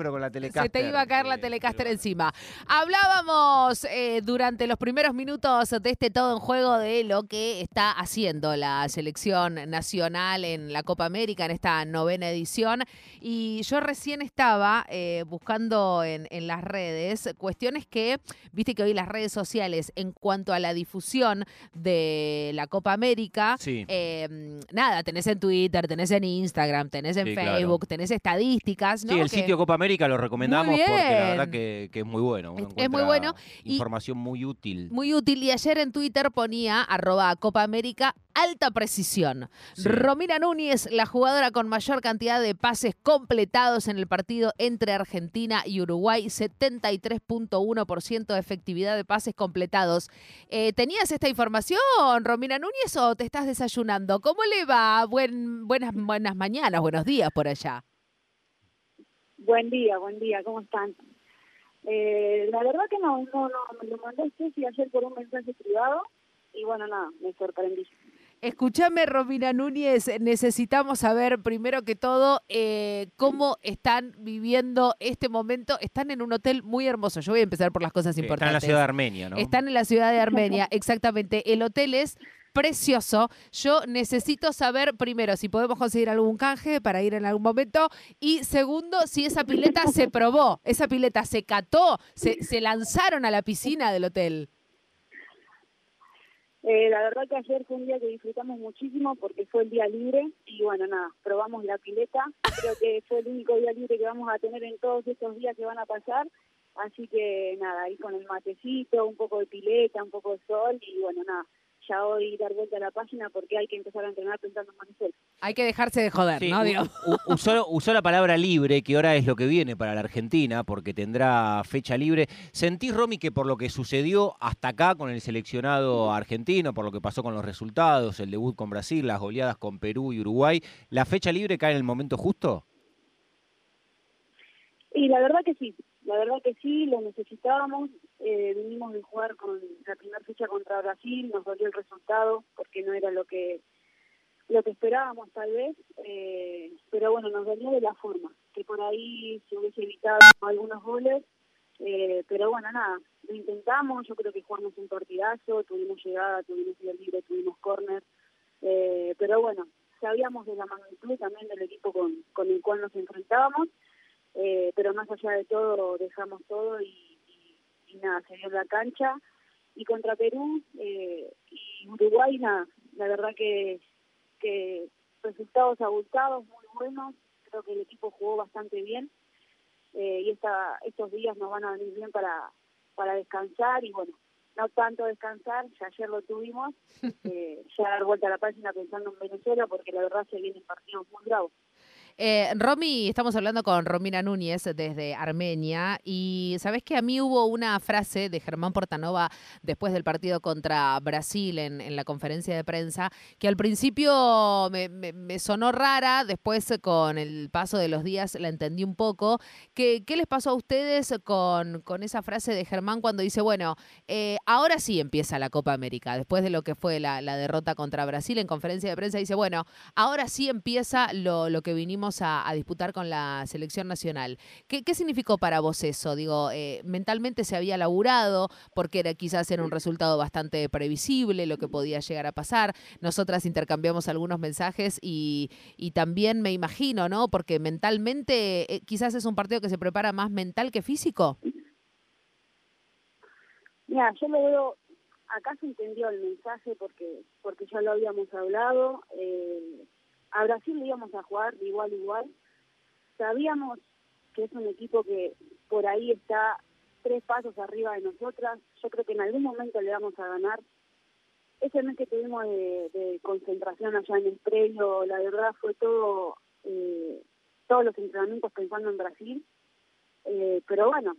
pero con la Telecaster. Se te iba a caer la Telecaster encima. Hablábamos eh, durante los primeros minutos de este todo en juego de lo que está haciendo la selección nacional en la Copa América en esta novena edición. Y yo recién estaba eh, buscando en, en las redes cuestiones que, viste que hoy las redes sociales en cuanto a la difusión de la Copa América, Sí. eh, nada, tenés en Twitter, tenés en Instagram, tenés en Sí, claro. Facebook, tenés estadísticas, ¿no? Sí, el Que- sitio Copa América lo recomendamos porque la verdad que, que es muy bueno. Uno Es- muy bueno y- Información muy útil. Muy útil. Y ayer en Twitter ponía arroba Copa América alta precisión. Sí. Romina Núñez, la jugadora con mayor cantidad de pases completados en el partido entre Argentina y Uruguay, 73.1% de efectividad de pases completados. Eh, ¿Tenías esta información, Romina Núñez, o te estás desayunando? ¿Cómo le va? Buen, buenas, buenas mañanas, buenos días por allá. Buen día, buen día, ¿cómo están? Eh, la verdad que no, no, no, me lo mandó Ceci ayer por un mensaje privado y bueno, nada, me sorprendí. Escúchame, Romina Núñez, necesitamos saber primero que todo eh, cómo están viviendo este momento. Están en un hotel muy hermoso. Yo voy a empezar por las cosas Sí, Está en importantes. la ciudad de Armenia, ¿no? Están en la ciudad de Armenia, exactamente. El hotel es precioso. Yo necesito saber primero si podemos conseguir algún canje para ir en algún momento y segundo si esa pileta se probó, esa pileta se cató, se, se lanzaron a la piscina del hotel. Eh, la verdad que ayer fue un día que disfrutamos muchísimo porque fue el día libre y bueno, nada, probamos la pileta. Creo que fue el único día libre que vamos a tener en todos estos días que van a pasar. Así que nada, ahí con el matecito, un poco de pileta, un poco de sol y bueno, nada, ya hoy dar vuelta a la página porque hay que empezar a entrenar pensando en Manicel. Hay que dejarse de joder, Sí, ¿no? Digo. usó, usó la palabra libre, que ahora es lo que viene para la Argentina, porque tendrá fecha libre. ¿Sentís, Romy, que por lo que sucedió hasta acá con el seleccionado argentino, por lo que pasó con los resultados, el debut con Brasil, las goleadas con Perú y Uruguay, la fecha libre cae en el momento justo? Y la verdad que sí, la verdad que sí, lo necesitábamos. Eh, vinimos de jugar con la primera fecha contra Brasil, nos dolió el resultado porque no era lo que lo que esperábamos tal vez, eh, pero bueno, nos dolió de la forma, que por ahí se hubiese evitado algunos goles, eh, pero bueno, nada, lo intentamos, yo creo que jugamos un partidazo, tuvimos llegada, tuvimos tiro libre, tuvimos córner, eh, pero bueno, sabíamos de la magnitud también del equipo con, con el cual nos enfrentábamos, eh, pero más allá de todo dejamos todo y, y- y nada, se dio en la cancha. Y contra Perú eh, y Uruguay, nada, la verdad que, que resultados abultados, muy buenos, creo que el equipo jugó bastante bien eh, y esta, estos días nos van a venir bien para, para descansar y bueno, no tanto descansar, ya ayer lo tuvimos, eh, ya dar vuelta a la página pensando en Venezuela porque la verdad se vienen partidos muy bravos. Eh, Romy, estamos hablando con Romina Núñez desde Armenia y sabes que a mí hubo una frase de Germán Portanova después del partido contra Brasil en, la conferencia de prensa que al principio me, sonó rara, después eh, con el paso de los días la entendí un poco. ¿Qué, qué les pasó a ustedes con, con esa frase de Germán cuando dice, bueno, eh, ahora sí empieza la Copa América, después de lo que fue la, la derrota contra Brasil en conferencia de prensa, dice, bueno, ahora sí empieza lo, lo que vinimos a, disputar con la selección nacional. ¿Qué, qué significó para vos eso? Digo, eh, mentalmente se había laburado, porque era quizás era un resultado bastante previsible lo que podía llegar a pasar. Nosotras intercambiamos algunos mensajes y, y también me imagino, ¿no? Porque mentalmente eh, quizás es un partido que se prepara más mental que físico. Mira, yo lo veo, acá se entendió el mensaje porque porque ya lo habíamos hablado. Eh, a Brasil le íbamos a jugar de igual a igual. Sabíamos que es un equipo que por ahí está tres pasos arriba de nosotras. Yo creo que en algún momento le vamos a ganar. Ese mes que tuvimos de, de concentración allá en el previo, la verdad fue todo, eh, todos los entrenamientos pensando en Brasil. Eh, pero bueno,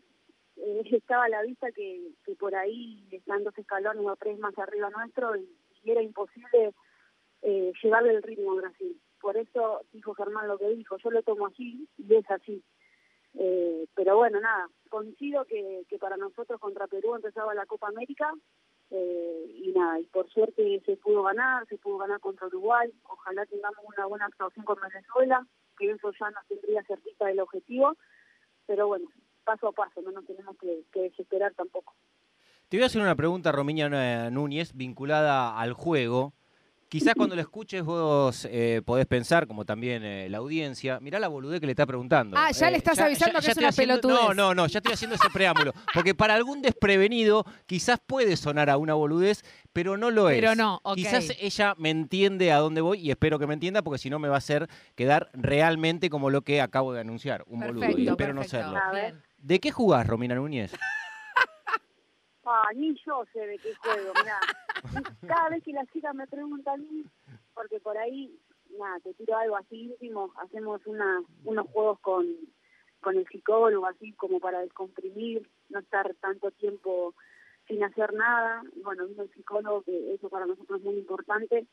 eh, estaba a la vista que, que por ahí están dos escalones o tres más arriba nuestro y era imposible eh, llevarle el ritmo a Brasil. Por eso dijo Germán lo que dijo, yo lo tomo así y es así. Eh, pero bueno, nada, coincido que, que para nosotros contra Perú empezaba la Copa América eh, y nada, y por suerte se pudo ganar, se pudo ganar contra Uruguay, ojalá tengamos una buena actuación con Venezuela, que eso ya nos tendría cerquita del objetivo, pero bueno, paso a paso, no nos tenemos que, que desesperar tampoco. Te voy a hacer una pregunta, Romiña Núñez, vinculada al juego. Quizás cuando lo escuches vos eh, podés pensar, como también eh, la audiencia, mirá la boludez que le está preguntando. Ah, ya le Eh, estás avisando que es una haciendo- pelotudez. No, no, no, ya estoy haciendo ese preámbulo. Porque para algún desprevenido quizás puede sonar a una boludez, pero no lo es. Pero no, ok. Quizás ella me entiende a dónde voy y espero que me entienda porque si no me va a hacer quedar realmente como lo que acabo de anunciar, un boludo. Y Perfecto, espero no serlo. A ver. Bien. ¿De qué jugás, Romina Núñez? Ni yo sé de qué juego, mirá. Cada vez que las chicas me preguntan, porque por ahí, nada, te tiro algo así íntimo, hacemos una, unos juegos con, con el psicólogo, así como para descomprimir, no estar tanto tiempo sin hacer nada. Bueno, vino el psicólogo, que eso para nosotros es muy importante.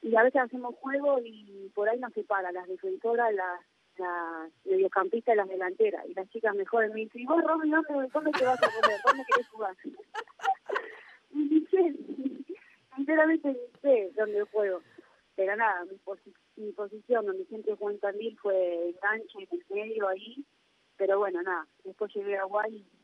Y a veces hacemos juegos y por ahí nos separa las defensoras, las las mediocampistas y las delanteras. Y las chicas mejores me dicen, ¿y vos, Romy, dónde, dónde te vas a poner? ¿Dónde querés jugar? y sinceramente ni sé dónde juego. Pero nada, mi, posi- mi posición donde siempre jugué en Tandil fue enganche en el medio ahí. Pero bueno, nada, después llegué a Guay y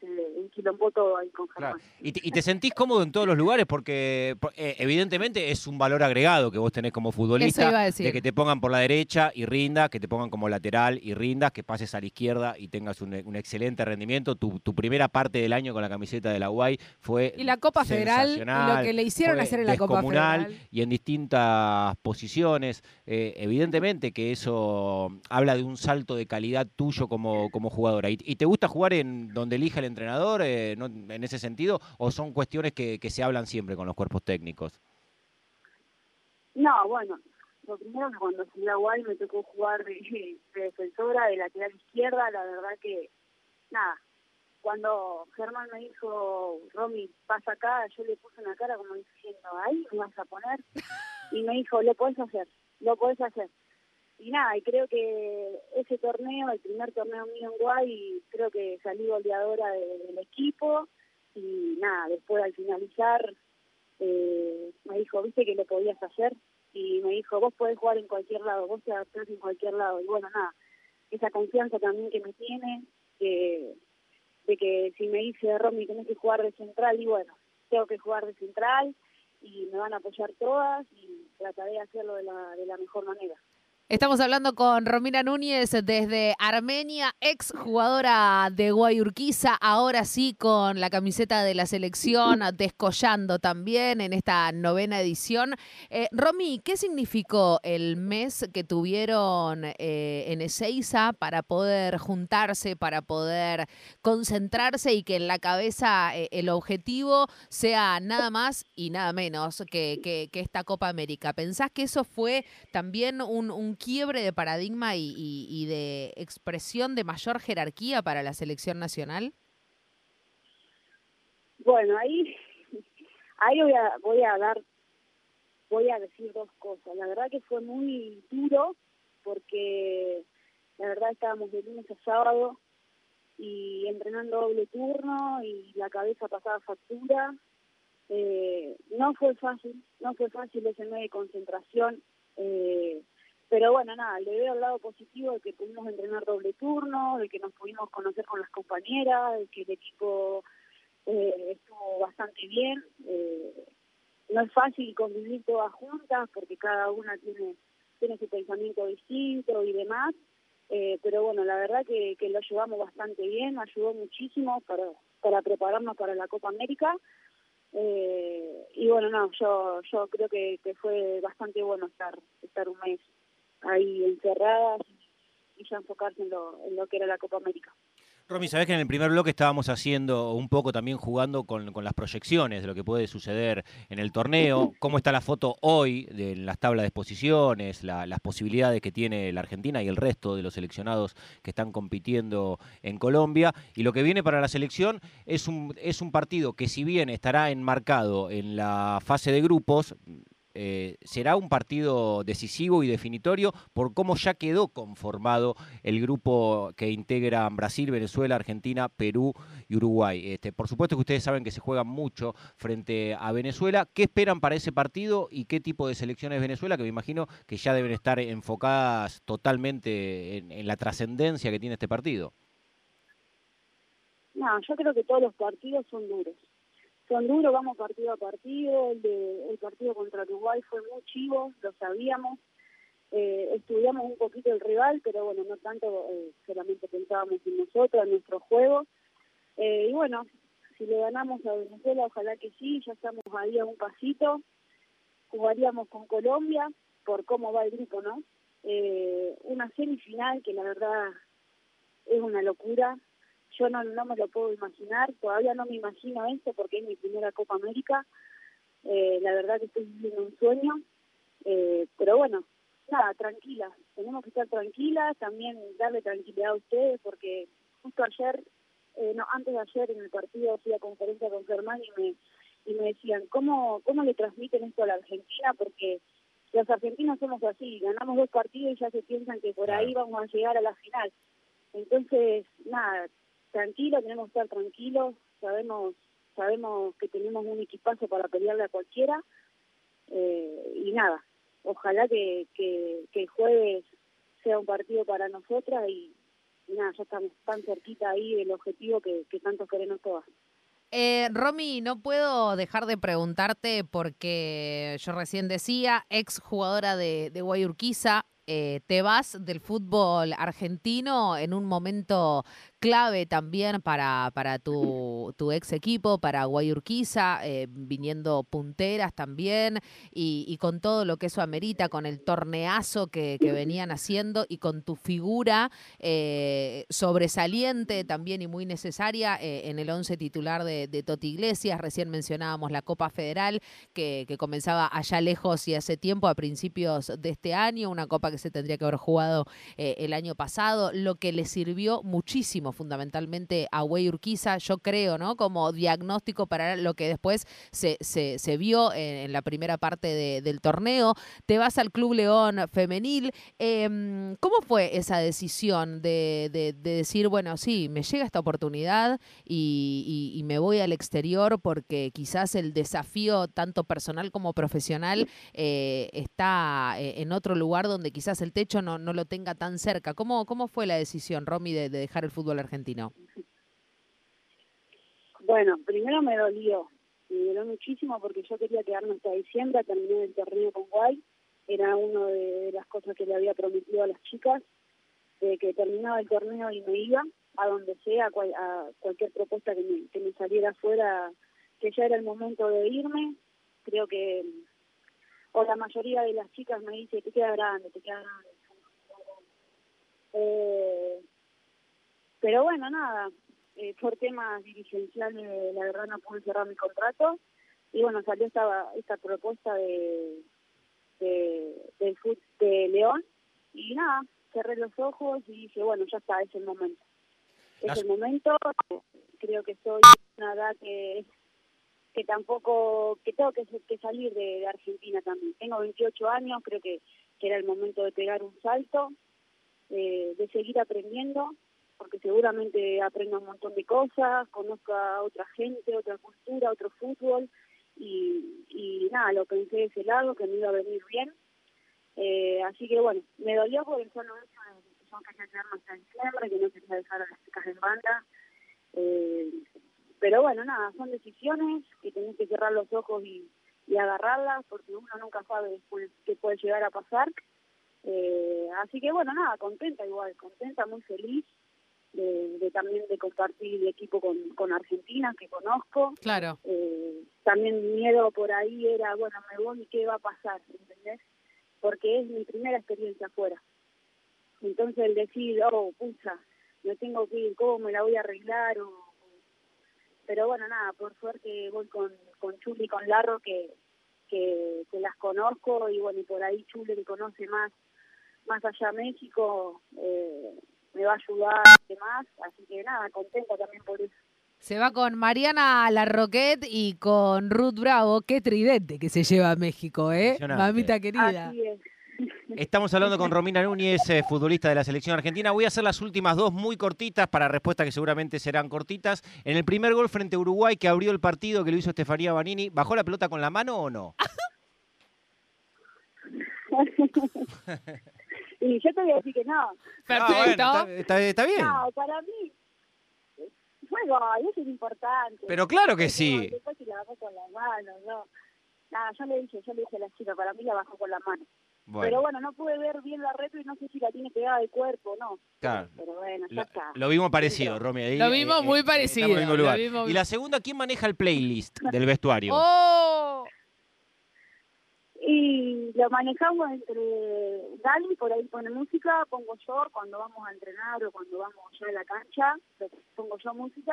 se enquilombó todo ahí con Claro. Germán. Y te, y te sentís cómodo en todos los lugares porque por- eh, evidentemente es un valor agregado que vos tenés como futbolista. Eso iba a decir. De que te pongan por la derecha y rindas, que te pongan como lateral y rindas, que pases a la izquierda y tengas un, un excelente rendimiento. Tu, tu primera parte del año con la camiseta de la UAI fue Y la Copa Federal, y lo que le hicieron fue hacer en la Copa Federal. y en distintas posiciones. Eh, evidentemente que eso habla de un salto de calidad tuyo como, como jugadora. ¿Y, y te gusta jugar en donde elija el entrenador eh, no- en ese sentido o son cuestiones que, que se hablan siempre con los cuerpos técnicos? No, bueno, lo primero que cuando fui a Guay me tocó jugar de, de defensora, de lateral izquierda, la verdad que, nada, cuando Germán me dijo, Romy, pasa acá, yo le puse una cara como diciendo, ahí me vas a poner, y me dijo, lo podés hacer, lo podés hacer. Y nada, y creo que ese torneo, el primer torneo mío en Guay, creo que salí goleadora de- del equipo, y nada, después al finalizar eh, me dijo, viste que lo podías hacer, y me dijo, vos podés jugar en cualquier lado, vos te adaptás en cualquier lado. Y bueno, nada, esa confianza también que me tiene, que, de que si me dice, Romy, tenés que jugar de central, y bueno, tengo que jugar de central, y me van a apoyar todas, y trataré de hacerlo de la, de la mejor manera. Estamos hablando con Romina Núñez desde Armenia, ex jugadora de Guayurquiza, ahora sí con la camiseta de la selección, descollando también en esta novena edición. Eh, ¿qué significó el mes que tuvieron eh, en Ezeiza para poder juntarse, para poder concentrarse y que en la cabeza eh, el objetivo sea nada más y nada menos que, que- que esta Copa América? ¿Pensás que eso fue también un, un quiebre de paradigma y, y- y de expresión de mayor jerarquía para la selección nacional? Bueno, ahí, ahí voy a, voy a dar, voy a decir dos cosas. La verdad que fue muy duro porque la verdad estábamos de lunes a sábado y entrenando doble turno y la cabeza pasaba factura. Eh, no fue fácil, no fue fácil ese mes de concentración, eh, pero bueno, nada, le veo el lado positivo de que pudimos entrenar doble turno, de que nos pudimos conocer con las compañeras, de que el equipo eh, estuvo bastante bien. Eh, no es fácil convivir todas juntas porque cada una tiene tiene su pensamiento distinto y demás, eh, pero bueno, la verdad que, que lo llevamos bastante bien, ayudó muchísimo para, para prepararnos para la Copa América. Eh, y bueno, no, yo yo creo que, que fue bastante bueno estar estar un mes ahí encerradas y, ya enfocarse en lo, en lo que era la Copa América. Romy, sabés que en el primer bloque estábamos haciendo un poco también jugando con, con las proyecciones de lo que puede suceder en el torneo, cómo está la foto hoy de las tablas de exposiciones, la- las posibilidades que tiene la Argentina y el resto de los seleccionados que están compitiendo en Colombia. Y lo que viene para la selección es un, es un partido que si bien estará enmarcado en la fase de grupos, eh, será un partido decisivo y definitorio por cómo ya quedó conformado el grupo que integran Brasil, Venezuela, Argentina, Perú y Uruguay. Este, por supuesto que ustedes saben que se juega mucho frente a Venezuela. ¿Qué esperan para ese partido y qué tipo de selecciones Venezuela? Que me imagino que ya deben estar enfocadas totalmente en, en la trascendencia que tiene este partido. no, yo creo que todos los partidos son duros. Son duros, vamos partido a partido. El, de, el partido contra Uruguay fue muy chivo, lo sabíamos. Eh, estudiamos un poquito el rival, pero bueno, no tanto, eh, solamente pensábamos en nosotros, en nuestro juego. Eh, y bueno, si le ganamos a Venezuela, ojalá que sí, ya estamos ahí a un pasito. Jugaríamos con Colombia, por cómo va el grupo, ¿no? Eh, una semifinal que la verdad es una locura. Yo no, no me lo puedo imaginar, todavía no me imagino esto porque es mi primera Copa América. Eh, la verdad que estoy viviendo un sueño, eh, pero bueno, nada, tranquila, tenemos que estar tranquilas, también darle tranquilidad a ustedes porque justo ayer, eh, no, antes de ayer en el partido fui a conferencia con Germán y me, y me decían, ¿cómo, ¿cómo le transmiten esto a la Argentina? Porque los argentinos somos así, ganamos dos partidos y ya se piensan que por ahí vamos a llegar a la final. Entonces, nada, tranquilo, tenemos que estar tranquilos, sabemos sabemos que tenemos un equipazo para pelearle a cualquiera eh, y nada, ojalá que, que, el jueves sea un partido para nosotras y, nada, ya estamos tan cerquita ahí del objetivo que, que tanto queremos todas. Eh, Romy, no puedo dejar de preguntarte porque yo recién decía, ex jugadora de, de Guayurquiza, eh, te vas del fútbol argentino en un momento clave también para, para tu, tu ex equipo, para Guayurquiza, eh, viniendo punteras también, y, con todo lo que eso amerita, con el torneazo que, venían haciendo y con tu figura eh, sobresaliente también y muy necesaria en el once titular de, de, Toti Iglesias. Recién mencionábamos la Copa Federal que, que comenzaba allá lejos y hace tiempo, a principios de este año, una copa que se tendría que haber jugado eh, el año pasado, lo que le sirvió muchísimo fundamentalmente a Güey Urquiza, yo creo, ¿no? Como diagnóstico para lo que después se, se, vio en, la primera parte de, del torneo. Te vas al Club León Femenil. Eh, ¿Cómo fue esa decisión de, de, de, decir, bueno, sí, me llega esta oportunidad y, me voy al exterior porque quizás el desafío, tanto personal como profesional, eh, está eh, en otro lugar donde quizás el techo no, no lo tenga tan cerca? ¿Cómo, cómo fue la decisión, Romy, de, de dejar el fútbol argentino? Bueno, primero me dolió, me dolió muchísimo porque yo quería quedarme hasta diciembre, terminé el torneo con Guay, era una de las cosas que le había prometido a las chicas, de que terminaba el torneo y me iba a donde sea, a, cual, a cualquier propuesta que me, que me saliera afuera, que ya era el momento de irme, creo que, o la mayoría de las chicas me dice, te queda grande, te queda grande. Eh, pero bueno, nada, eh, por temas dirigenciales la verdad no pude cerrar mi contrato y bueno, salió esta, esta propuesta de, de, del fut de León y nada, cerré los ojos y dije, bueno, ya está, es el momento. Es el momento, creo que soy una edad que que tampoco, que tengo que, salir de, de, Argentina también. Tengo 28 años, creo que, que era el momento de pegar un salto, eh, de seguir aprendiendo, porque seguramente aprendo un montón de cosas, conozco a otra gente, otra cultura, otro fútbol, y, y nada, lo pensé de ese lado, que me iba a venir bien. Eh, así que bueno, me dolió por el solo hecho de que yo quería quedarme hasta diciembre, que no quería dejar a las chicas en banda. Eh, pero bueno, nada, son decisiones que tenés que cerrar los ojos y, y agarrarlas, porque uno nunca sabe después qué puede llegar a pasar. Eh, así que bueno, nada, contenta igual, contenta, muy feliz de, de, también de compartir el equipo con, con Argentina, que conozco. Claro. Eh, también miedo por ahí era, bueno, me voy y qué va a pasar, ¿entendés? Porque es mi primera experiencia afuera. Entonces el decir, oh, pucha, me tengo que ir, ¿cómo me la voy a arreglar? O, pero bueno, nada, por suerte voy con, con Chuli y con Larro, que, que, que las conozco, y bueno, y por ahí Chuli que conoce más, más allá México, eh, me va a ayudar y demás, así que nada, contenta también por eso. Se va con Mariana Larroquet y con Ruth Bravo. Qué tridente que se lleva a México, ¿eh? Mamita querida. Así es. Estamos hablando con Romina Núñez, eh, futbolista de la selección argentina. Voy a hacer las últimas dos muy cortitas para respuestas que seguramente serán cortitas. En el primer gol frente a Uruguay que abrió el partido que lo hizo Estefanía Banini, ¿bajó la pelota con la mano o no? y yo te voy a decir que no. Perfecto. No, bueno, está, está, está, bien. No, para mí, Fue gol, eso es importante. Pero claro que sí. Después si la bajó con la mano, no. Nada, yo le dije, yo le dije a la chica, para mí la bajó con la mano. Pero Bueno, no pude ver bien la retro y no sé si la tiene pegada de cuerpo o no. claro. Pero bueno, ya Lo, está. lo vimos parecido, Romy. ahí, Lo vimos muy estamos parecido, en el mismo lo lugar. vimos- Y la segunda, ¿quién maneja el playlist del vestuario? ¡Oh! Y lo manejamos entre Dali, por ahí pone música, pongo yo cuando vamos a entrenar o cuando vamos ya a la cancha, lo- pongo yo música.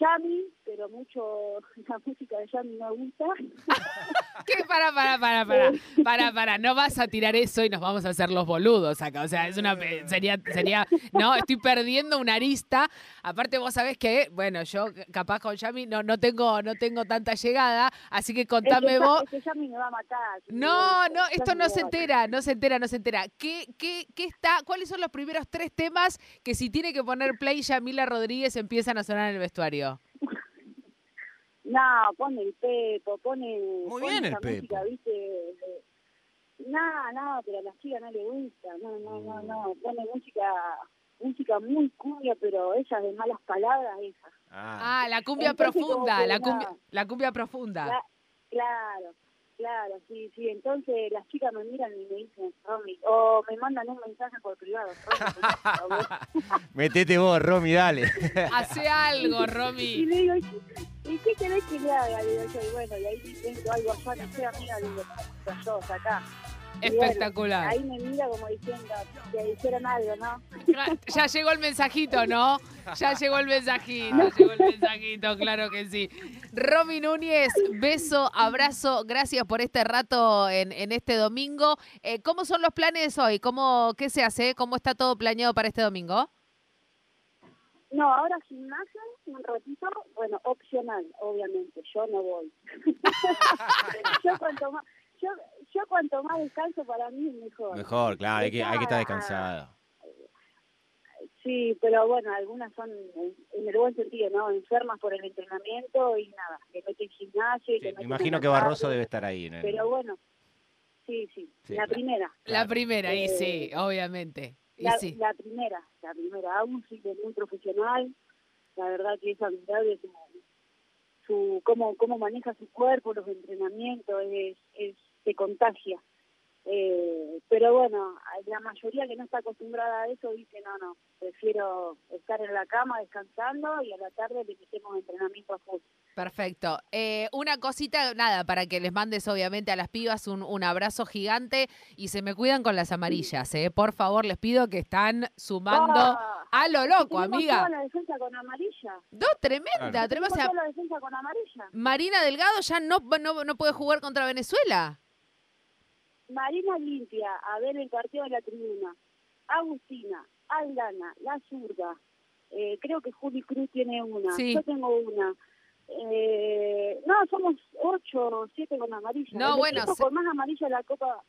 Yami, pero mucho la música de Yami no gusta. ¿Qué? Para, para, para, para, para, para, no vas a tirar eso y nos vamos a hacer los boludos acá, o sea, es una, sería, sería, no, estoy perdiendo una arista, aparte vos sabés que, bueno, yo capaz con Yami no, no tengo, no tengo tanta llegada, así que contame es que, vos, Es que Yami me va a matar. no, no, esto no se entera, no se entera, no se entera. ¿Qué, qué, qué está? ¿Cuáles son los primeros tres temas que si tiene que poner play Yamila Rodríguez empiezan a sonar en el vestuario? No, pone el Pepo, pone. Muy pone bien el esa Pepo. Música, ¿viste? No, no, pero a las chicas no le gusta. No, no, no, no. Pone música música muy cumbia, pero esas de malas palabras, esas. Ah, Ah, la cumbia Entonces, profunda, la cumbia, la cumbia profunda. Cla- claro, claro, sí, sí. Entonces las chicas me miran y me dicen, Romy, o me mandan un mensaje por privado. Romy, por favor. Metete vos, Romy, dale. Hace algo, y Romy. le digo, ¿y qué querés que le haga? Le digo yo, y bueno, y ahí invento algo allá, no sé, amiga, digo, "¿Cómo yo acá? Espectacular. ahí me mira como diciendo, que dijeron algo, ¿no? Ya llegó el mensajito, ¿no? Ya llegó el mensajito, llegó el mensajito, claro que sí. Romy Núñez, beso, abrazo, gracias por este rato en, en este domingo. Eh, ¿Cómo son los planes hoy? ¿Cómo, ¿Qué se hace? ¿Cómo está todo planeado para este domingo? No, ahora gimnasio, un ratito, bueno, opcional, obviamente, yo no voy. yo cuanto más, yo, yo cuanto más descanso para mí mejor. Mejor, claro, hay que, hay que estar descansado. Sí, pero bueno, algunas son en, el buen sentido, ¿no? Enfermas por el entrenamiento y nada, que meten gimnasio y Sí, que me imagino que Barroso tarde, debe estar ahí. En el- Pero bueno, sí, sí, Sí, la claro. primera. La Claro. primera, y Eh, sí, obviamente. Y La, sí. la primera, la primera, aún sí es muy profesional, la verdad que es admirable su, su cómo, cómo maneja su cuerpo, los entrenamientos, es, es se contagia. Eh, pero bueno, la mayoría que no está acostumbrada a eso dice, no, no, prefiero estar en la cama descansando y a la tarde le metemos entrenamiento a full. Perfecto. Eh, una cosita, nada, para que les mandes obviamente a las pibas un, un abrazo gigante y se me cuidan con las amarillas, ¿eh? Por favor, les pido que están sumando Ah, a lo loco, amiga. toda la defensa con amarilla. Dos, tremenda. Claro. Tenemos Tenemos a toda la defensa con amarilla. Marina Delgado ya no, no, no puede jugar contra Venezuela. Marina limpia, a ver el partido de la tribuna. Agustina, Aldana, La Zurda. Eh, creo que Juli Cruz tiene una. Sí. Yo tengo una. Eh, no, somos ocho o siete con amarilla. No, el bueno, se- con más amarilla la Copa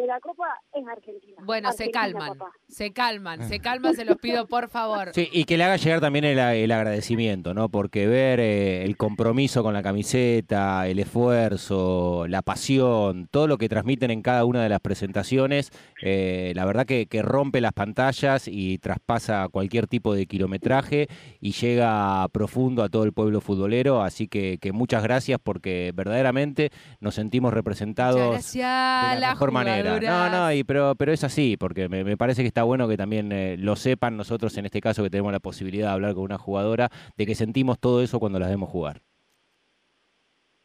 de la Copa es Argentina. Bueno, se calman, papá. se calman, se calman, se los pido por favor. Sí, y que le haga llegar también el, el agradecimiento, ¿no? Porque ver eh, el compromiso con la camiseta, el esfuerzo, la pasión, todo lo que transmiten en cada una de las presentaciones, eh, la verdad que, que rompe las pantallas y traspasa cualquier tipo de kilometraje y llega profundo a todo el pueblo futbolero. Así que, que muchas gracias porque verdaderamente nos sentimos representados de la, mejor manera. No, no, y, pero, pero es así, porque me, me parece que está bueno que también eh, lo sepan nosotros en este caso que tenemos la posibilidad de hablar con una jugadora, de que sentimos todo eso cuando las vemos jugar.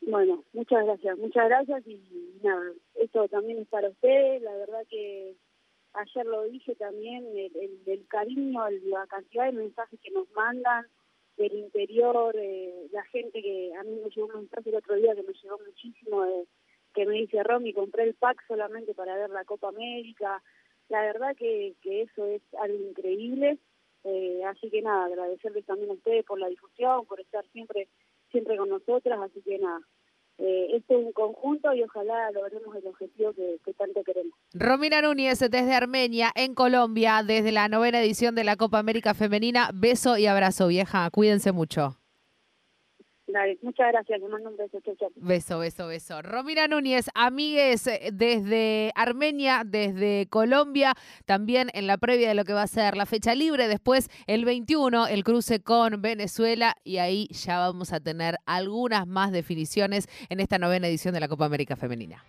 Bueno, muchas gracias, muchas gracias y nada, esto también es para ustedes, la verdad que ayer lo dije también, el, el, el cariño, la cantidad de mensajes que nos mandan del interior, eh, la gente que a mí me llegó un mensaje el otro día que me llegó muchísimo, de- que me dice, Romy, compré el pack solamente para ver la Copa América, la verdad que, que eso es algo increíble, eh, así que nada, agradecerles también a ustedes por la difusión, por estar siempre siempre con nosotras, así que nada, eh, esto es un conjunto y ojalá logremos el objetivo que, que tanto queremos. Romina Núñez desde Armenia, en Colombia, desde la novena edición de la Copa América Femenina. Beso y abrazo, vieja. Cuídense mucho. Muchas gracias, le mando un beso, chau. Beso, beso, beso. Romina Núñez, amigues eh, desde Armenia, desde Colombia, también en la previa de lo que va a ser la fecha libre, después el 21, el cruce con Venezuela, y ahí ya vamos a tener algunas más definiciones en esta novena edición de la Copa América Femenina.